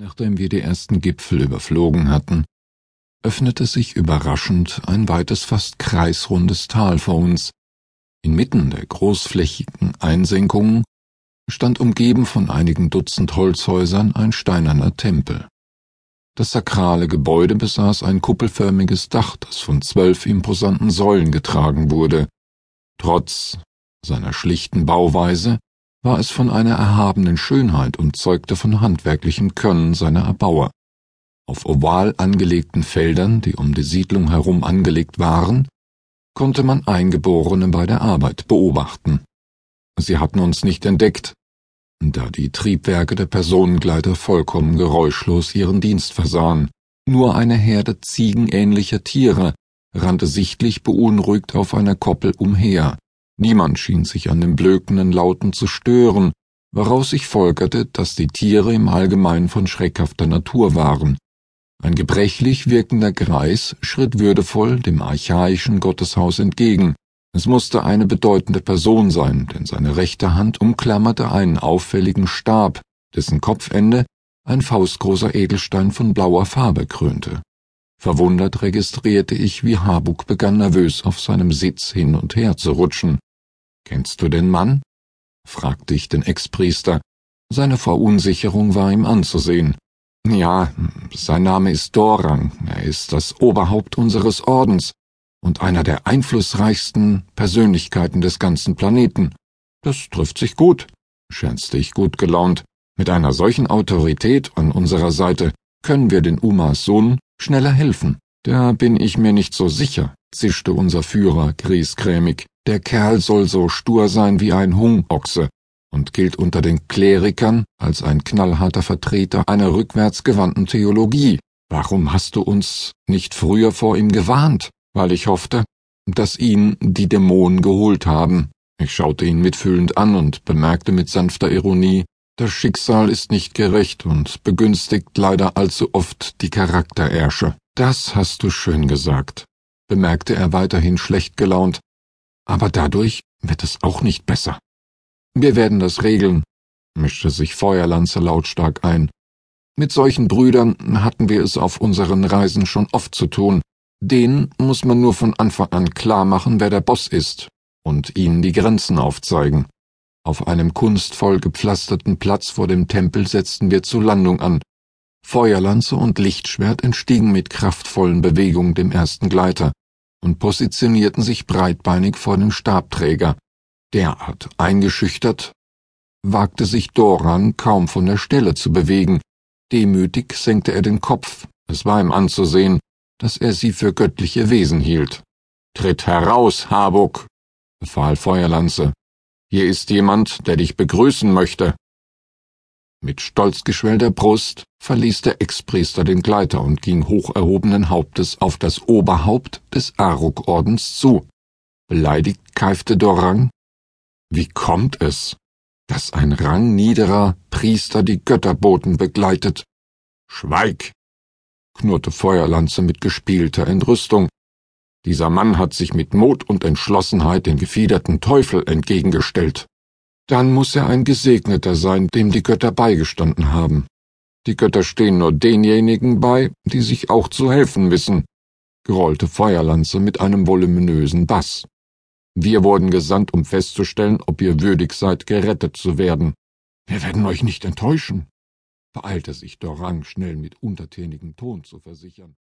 Nachdem wir die ersten Gipfel überflogen hatten, öffnete sich überraschend ein weites, fast kreisrundes Tal vor uns. Inmitten der großflächigen Einsenkungen stand umgeben von einigen Dutzend Holzhäusern ein steinerner Tempel. Das sakrale Gebäude besaß ein kuppelförmiges Dach, das von zwölf imposanten Säulen getragen wurde. Trotz seiner schlichten Bauweise war es von einer erhabenen Schönheit und zeugte von handwerklichem Können seiner Erbauer. Auf oval angelegten Feldern, die um die Siedlung herum angelegt waren, konnte man Eingeborene bei der Arbeit beobachten. Sie hatten uns nicht entdeckt, da die Triebwerke der Personengleiter vollkommen geräuschlos ihren Dienst versahen. Nur eine Herde ziegenähnlicher Tiere rannte sichtlich beunruhigt auf einer Koppel umher. Niemand schien sich an den blökenden Lauten zu stören, woraus ich folgerte, dass die Tiere im Allgemeinen von schreckhafter Natur waren. Ein gebrechlich wirkender Greis schritt würdevoll dem archaischen Gotteshaus entgegen. Es musste eine bedeutende Person sein, denn seine rechte Hand umklammerte einen auffälligen Stab, dessen Kopfende ein faustgroßer Edelstein von blauer Farbe krönte. Verwundert registrierte ich, wie Habuk begann nervös auf seinem Sitz hin und her zu rutschen. Kennst du den Mann? fragte ich den Ex-Priester. Seine Verunsicherung war ihm anzusehen. Ja, sein Name ist Dorang, er ist das Oberhaupt unseres Ordens und einer der einflussreichsten Persönlichkeiten des ganzen Planeten. Das trifft sich gut, scherzte ich gut gelaunt. Mit einer solchen Autorität an unserer Seite können wir den Umas Sohn schneller helfen. Da bin ich mir nicht so sicher, zischte unser Führer griesgrämig. Der Kerl soll so stur sein wie ein Hungochse und gilt unter den Klerikern als ein knallharter Vertreter einer rückwärtsgewandten Theologie. Warum hast du uns nicht früher vor ihm gewarnt? Weil ich hoffte, dass ihn die Dämonen geholt haben. Ich schaute ihn mitfühlend an und bemerkte mit sanfter Ironie, das Schicksal ist nicht gerecht und begünstigt leider allzu oft die Charakterärsche. Das hast du schön gesagt, bemerkte er weiterhin schlecht gelaunt aber dadurch wird es auch nicht besser. Wir werden das regeln, mischte sich Feuerlanze lautstark ein. Mit solchen Brüdern hatten wir es auf unseren Reisen schon oft zu tun. Denen muss man nur von Anfang an klar machen, wer der Boss ist, und ihnen die Grenzen aufzeigen. Auf einem kunstvoll gepflasterten Platz vor dem Tempel setzten wir zur Landung an. Feuerlanze und Lichtschwert entstiegen mit kraftvollen Bewegungen dem ersten Gleiter und positionierten sich breitbeinig vor dem Stabträger. Derart eingeschüchtert wagte sich Doran kaum von der Stelle zu bewegen. Demütig senkte er den Kopf. Es war ihm anzusehen, dass er sie für göttliche Wesen hielt. Tritt heraus, Habuk, befahl Feuerlanze. Hier ist jemand, der dich begrüßen möchte. Mit stolz geschwellter Brust verließ der Ex-Priester den Gleiter und ging hoch erhobenen Hauptes auf das Oberhaupt des Aruk-Ordens zu. Beleidigt keifte Dorang. Wie kommt es, dass ein rangniederer Priester die Götterboten begleitet? Schweig! knurrte Feuerlanze mit gespielter Entrüstung. Dieser Mann hat sich mit Mut und Entschlossenheit den gefiederten Teufel entgegengestellt. Dann muss er ein Gesegneter sein, dem die Götter beigestanden haben. Die Götter stehen nur denjenigen bei, die sich auch zu helfen wissen, grollte Feuerlanze mit einem voluminösen Bass. Wir wurden gesandt, um festzustellen, ob ihr würdig seid, gerettet zu werden. Wir werden euch nicht enttäuschen, beeilte sich Dorang schnell mit untertänigem Ton zu versichern.